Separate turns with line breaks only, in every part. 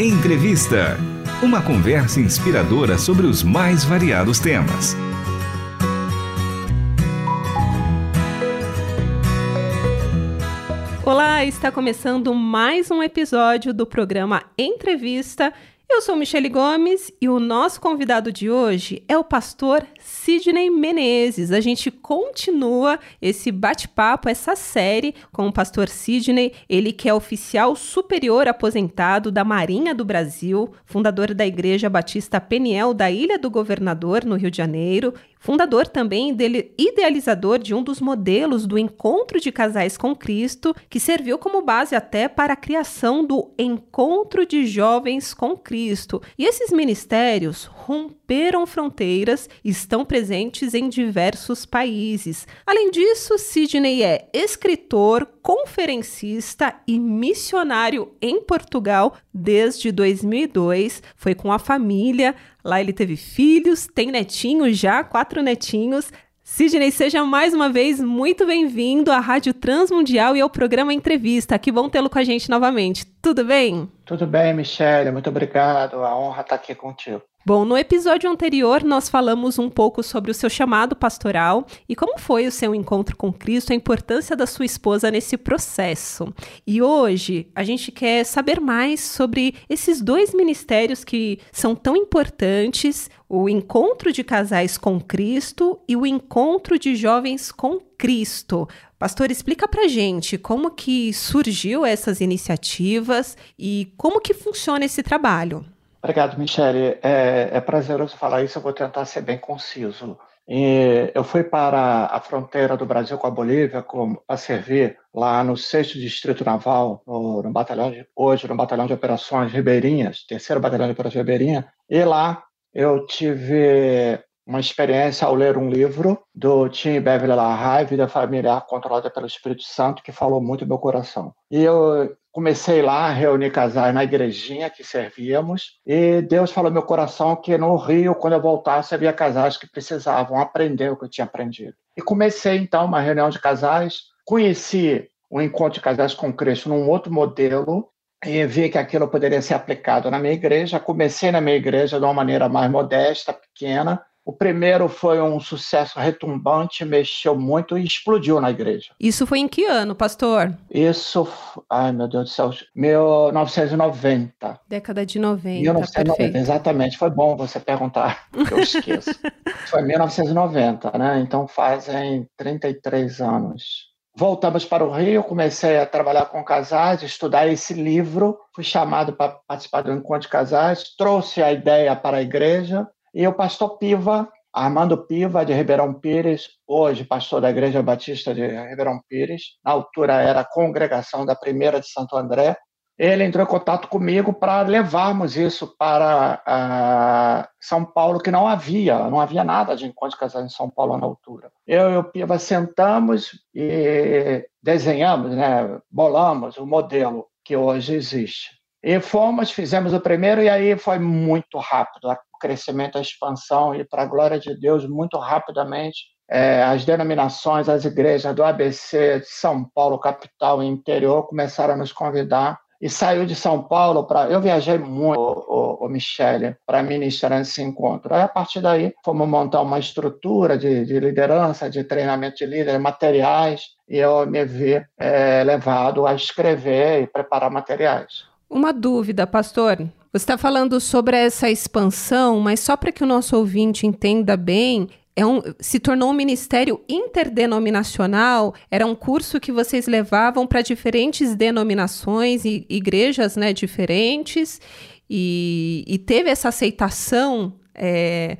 Entrevista. Uma conversa inspiradora sobre os mais variados temas.
Olá, está começando mais um episódio do programa Entrevista. Eu sou Michele Gomes e o nosso convidado de hoje é o pastor Sidney Menezes. A gente continua esse bate-papo, essa série com o pastor Sidney, ele que é oficial superior aposentado da Marinha do Brasil, fundador da Igreja Batista Peniel da Ilha do Governador, no Rio de Janeiro, fundador também dele, idealizador de um dos modelos do encontro de casais com Cristo, que serviu como base até para a criação do Encontro de Jovens com Cristo. E esses ministérios romperam fronteiras e estão presentes em diversos países. Além disso, Sidney é escritor, conferencista e missionário em Portugal desde 2002. Foi com a família. Lá ele teve filhos, tem netinhos já, quatro netinhos. Sidney, seja mais uma vez muito bem-vindo à Rádio Transmundial e ao programa Entrevista. Que bom tê-lo com a gente novamente. Tudo bem?
Tudo bem, Michele. Muito obrigado. A honra estar aqui contigo.
Bom, no episódio anterior nós falamos um pouco sobre o seu chamado pastoral e como foi o seu encontro com Cristo, a importância da sua esposa nesse processo. E hoje a gente quer saber mais sobre esses dois ministérios que são tão importantes, o encontro de casais com Cristo e o encontro de jovens com Cristo. Pastor, explica pra gente como que surgiu essas iniciativas e como que funciona esse trabalho.
Obrigado, Michele. É, é prazeroso falar isso, eu vou tentar ser bem conciso. E eu fui para a fronteira do Brasil com a Bolívia para servir lá no 6 Distrito Naval, no, no, batalhão de, hoje no Batalhão de Operações Ribeirinhas, terceiro Batalhão de Operações Ribeirinha, e lá eu tive uma experiência ao ler um livro do Tim Beverly LaHaye, Vida Familiar Controlada pelo Espírito Santo, que falou muito no meu coração. E eu comecei lá a reunir casais na igrejinha que servíamos e Deus falou no meu coração que no Rio, quando eu voltasse, havia casais que precisavam aprender o que eu tinha aprendido. E comecei então uma reunião de casais, conheci o encontro de casais com Cristo num outro modelo e vi que aquilo poderia ser aplicado na minha igreja. Comecei na minha igreja de uma maneira mais modesta, pequena, o primeiro foi um sucesso retumbante, mexeu muito e explodiu na igreja.
Isso foi em que ano, pastor?
Isso, ai meu Deus do céu, 1990.
Década de 90.
1990, perfeito. exatamente. Foi bom você perguntar, eu esqueço. foi 1990, né? Então fazem 33 anos. Voltamos para o Rio, comecei a trabalhar com casais, estudar esse livro, fui chamado para participar do encontro de casais, trouxe a ideia para a igreja, e o pastor Piva, Armando Piva, de Ribeirão Pires, hoje pastor da Igreja Batista de Ribeirão Pires, na altura era congregação da Primeira de Santo André, ele entrou em contato comigo para levarmos isso para uh, São Paulo, que não havia, não havia nada de encontro de casais em São Paulo na altura. Eu e o Piva sentamos e desenhamos, né, bolamos o modelo que hoje existe. E fomos, fizemos o primeiro, e aí foi muito rápido crescimento, a expansão, e para a glória de Deus, muito rapidamente, é, as denominações, as igrejas do ABC, de São Paulo, capital e interior, começaram a nos convidar. E saiu de São Paulo para. Eu viajei muito, o, o Michele, para ministrar nesse encontro. Aí, a partir daí, fomos montar uma estrutura de, de liderança, de treinamento de líderes, materiais, e eu me vi é, levado a escrever e preparar materiais.
Uma dúvida, pastor. Você está falando sobre essa expansão, mas só para que o nosso ouvinte entenda bem, é um, se tornou um ministério interdenominacional, era um curso que vocês levavam para diferentes denominações e igrejas né, diferentes, e, e teve essa aceitação é,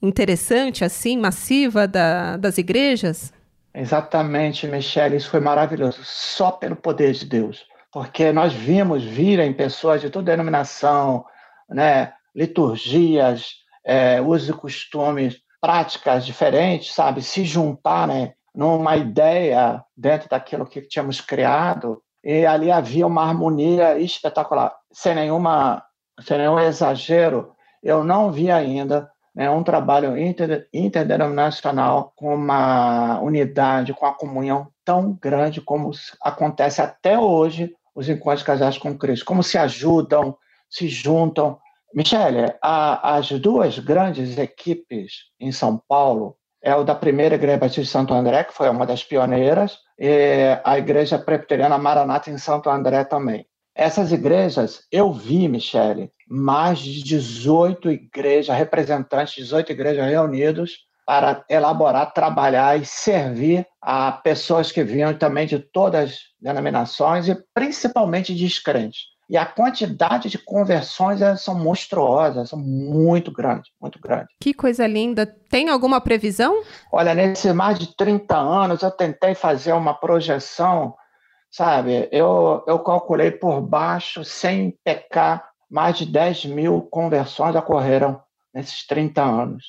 interessante, assim, massiva da, das igrejas?
Exatamente, Michelle, isso foi maravilhoso, só pelo poder de Deus porque nós vimos virem pessoas de toda denominação, né, liturgias, é, usos e costumes, práticas diferentes, sabe, se juntarem numa ideia dentro daquilo que tínhamos criado, e ali havia uma harmonia espetacular, sem nenhuma, sem nenhum exagero. Eu não vi ainda né, um trabalho inter, interdenominacional com uma unidade, com a comunhão tão grande como acontece até hoje os encontros casais com Cristo, como se ajudam, se juntam. Michele, a, as duas grandes equipes em São Paulo é o da primeira Igreja Batista de Santo André, que foi uma das pioneiras, e a Igreja Presbiteriana Maranata em Santo André também. Essas igrejas, eu vi, Michele, mais de 18 igrejas, representantes de 18 igrejas reunidos para elaborar, trabalhar e servir a pessoas que vinham também de todas as denominações e principalmente descrentes. E a quantidade de conversões são monstruosas, são muito grandes, muito grandes.
Que coisa linda. Tem alguma previsão?
Olha, nesses mais de 30 anos, eu tentei fazer uma projeção, sabe? Eu, eu calculei por baixo, sem pecar, mais de 10 mil conversões ocorreram nesses 30 anos.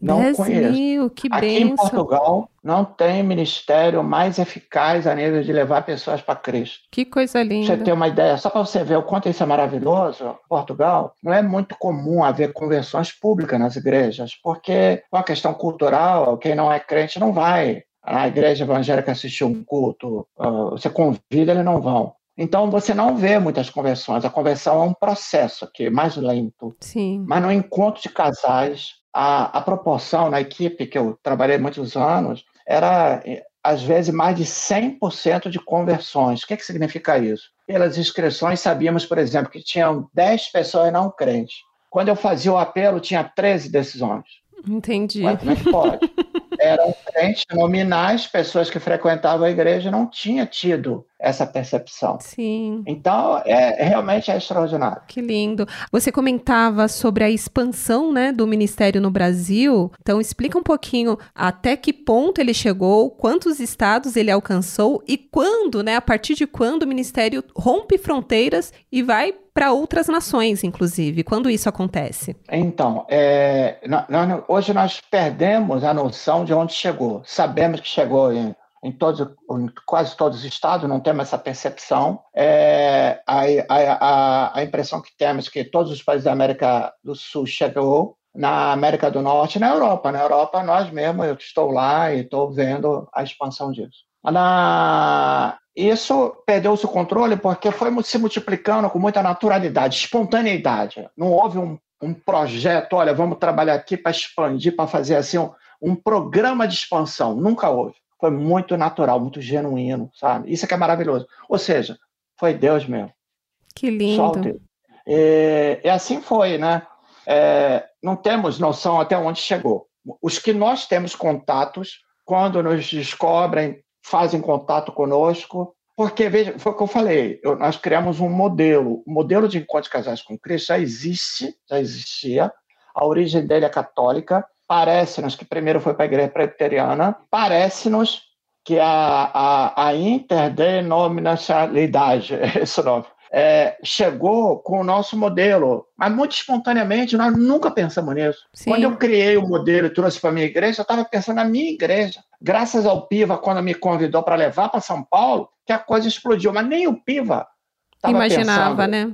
Não 10 conheço. mil, que
Aqui
benção.
em Portugal não tem ministério mais eficaz a nível de levar pessoas para Cristo.
Que coisa linda.
Você tem uma ideia, só para você ver o quanto isso é maravilhoso, Portugal, não é muito comum haver conversões públicas nas igrejas, porque é uma questão cultural, quem não é crente não vai. A igreja evangélica assistir um culto, ah, você convida, eles não vão. Então você não vê muitas conversões. A conversão é um processo aqui, mais lento.
Sim.
Mas no encontro de casais, a, a proporção na equipe que eu trabalhei muitos anos era, às vezes, mais de 100% de conversões. O que, que significa isso? Pelas inscrições, sabíamos, por exemplo, que tinham 10 pessoas não crentes. Quando eu fazia o apelo, tinha 13 decisões.
Entendi.
Mas como é que pode? Eram crentes nominais, pessoas que frequentavam a igreja, não tinha tido essa percepção.
Sim.
Então, é realmente é extraordinário.
Que lindo. Você comentava sobre a expansão, né, do ministério no Brasil. Então, explica um pouquinho até que ponto ele chegou, quantos estados ele alcançou e quando, né, a partir de quando o ministério rompe fronteiras e vai para outras nações, inclusive. Quando isso acontece?
Então, é, nós, hoje nós perdemos a noção de onde chegou. Sabemos que chegou em, em, todos, em quase todos os estados, não temos essa percepção. É, a, a, a, impressão que temos é que todos os países da América do Sul chegou, na América do Norte na Europa. Na Europa, nós mesmos, eu estou lá e estou vendo a expansão disso. Na, isso perdeu-se o controle porque foi se multiplicando com muita naturalidade, espontaneidade. Não houve um, um projeto, olha, vamos trabalhar aqui para expandir, para fazer assim um, um, programa de expansão. Nunca houve. Foi muito natural, muito genuíno, sabe? Isso é que é maravilhoso. Ou seja, foi Deus mesmo.
Que lindo.
E, e, assim foi, né? É, não temos noção até onde chegou. Os que nós temos contatos, quando nos descobrem fazem contato conosco, porque, veja, foi o que eu falei, eu, nós criamos um modelo, o modelo de encontro de casais com Cristo já existe, já existia, a origem dele é católica, parece-nos que primeiro foi para a igreja presbiteriana, parece-nos que a, a, a interdenominacionalidade, esse nome, é, chegou com o nosso modelo, mas muito espontaneamente, nós nunca pensamos nisso. Sim. Quando eu criei o modelo e trouxe para a minha igreja, eu estava pensando na minha igreja. Graças ao Piva, quando me convidou para levar para São Paulo, que a coisa explodiu, mas nem o Piva
imaginava,
pensando,
né?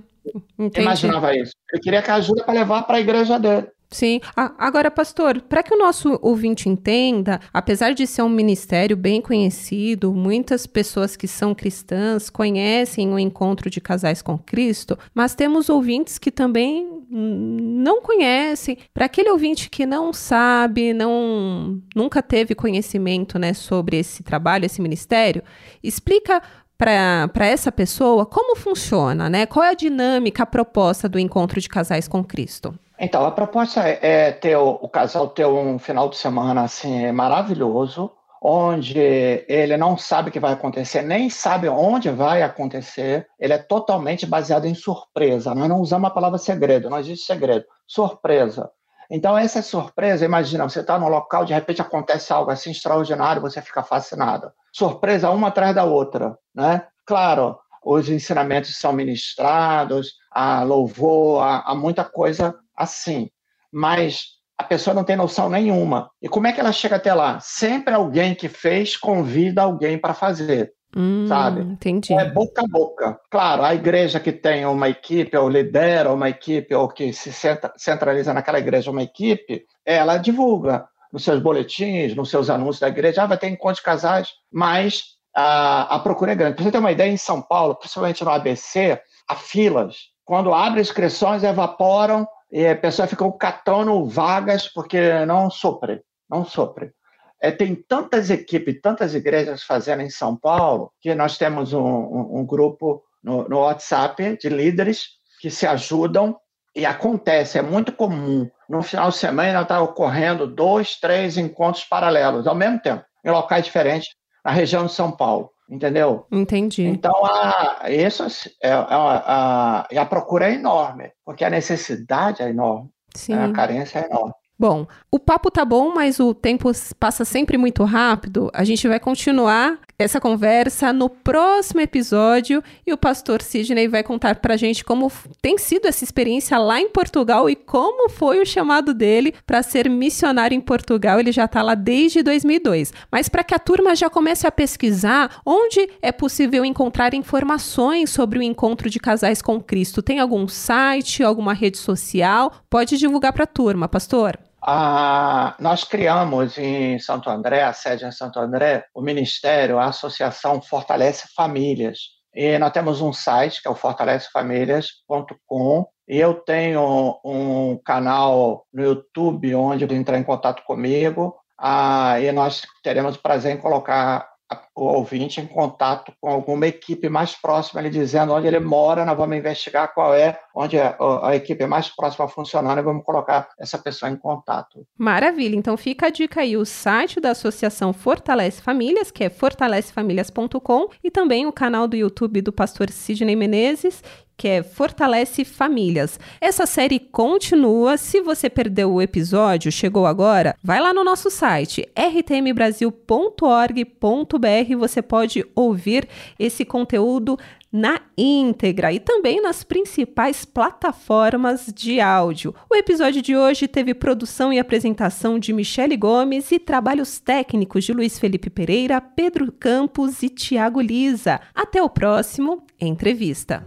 Entendi. Imaginava isso. Eu queria que ajuda para levar para a igreja dele.
Sim. Agora, pastor, para que o nosso ouvinte entenda, apesar de ser um ministério bem conhecido, muitas pessoas que são cristãs conhecem o encontro de casais com Cristo, mas temos ouvintes que também não conhecem. Para aquele ouvinte que não sabe, não nunca teve conhecimento, né, sobre esse trabalho, esse ministério, explica para essa pessoa como funciona, né? Qual é a dinâmica, a proposta do encontro de casais com Cristo?
Então, a proposta é ter o, casal ter um final de semana assim maravilhoso, onde ele não sabe o que vai acontecer, nem sabe onde vai acontecer. Ele é totalmente baseado em surpresa. Nós não usamos a palavra segredo, não existe segredo. Surpresa. Então, essa surpresa, imagina, você está no local, de repente acontece algo assim extraordinário, você fica fascinado. Surpresa uma atrás da outra, né? Claro, os ensinamentos são ministrados, há louvor, há muita coisa assim, mas a pessoa não tem noção nenhuma. E como é que ela chega até lá? Sempre alguém que fez convida alguém para fazer.
Hum,
sabe?
Entendi.
É boca a boca. Claro, a igreja que tem uma equipe, ou lidera uma equipe, ou que se centraliza naquela igreja uma equipe, ela divulga nos seus boletins, nos seus anúncios da igreja, ah, vai ter encontro de casais, mas a, a procura é grande. Para você ter uma ideia, em São Paulo, principalmente no ABC, há filas quando abre inscrições, evaporam e a pessoa catando vagas porque não sopre, não sopre. É, tem tantas equipes, tantas igrejas fazendo em São Paulo, que nós temos um, um, um grupo no, no WhatsApp de líderes que se ajudam e acontece, é muito comum. No final de semana está ocorrendo dois, três encontros paralelos ao mesmo tempo, em locais diferentes, na região de São Paulo. Entendeu?
Entendi.
Então, a, isso é, é, a, a, a procura é enorme, porque a necessidade é enorme, Sim. a carência é enorme.
Bom, o papo tá bom, mas o tempo passa sempre muito rápido. A gente vai continuar essa conversa no próximo episódio e o pastor Sidney vai contar pra gente como tem sido essa experiência lá em Portugal e como foi o chamado dele para ser missionário em Portugal. Ele já tá lá desde 2002. Mas para que a turma já comece a pesquisar onde é possível encontrar informações sobre o encontro de casais com Cristo, tem algum site, alguma rede social? Pode divulgar para a turma, pastor.
Ah, nós criamos em Santo André, a sede em Santo André, o Ministério, a Associação Fortalece Famílias. E nós temos um site, que é o fortalecefamilias.com, e eu tenho um canal no YouTube onde entrar em contato comigo, ah, e nós teremos o prazer em colocar o ouvinte em contato com alguma equipe mais próxima, ele dizendo onde ele mora, nós vamos investigar qual é, onde a, a equipe mais próxima funcionando e vamos colocar essa pessoa em contato.
Maravilha, então fica a dica aí, o site da Associação Fortalece Famílias, que é fortalecefamilias.com e também o canal do YouTube do pastor Sidney Menezes que é Fortalece Famílias. Essa série continua. Se você perdeu o episódio, chegou agora, vai lá no nosso site rtmbrasil.org.br. Você pode ouvir esse conteúdo na íntegra e também nas principais plataformas de áudio. O episódio de hoje teve produção e apresentação de Michele Gomes e trabalhos técnicos de Luiz Felipe Pereira, Pedro Campos e Tiago Lisa. Até o próximo Entrevista.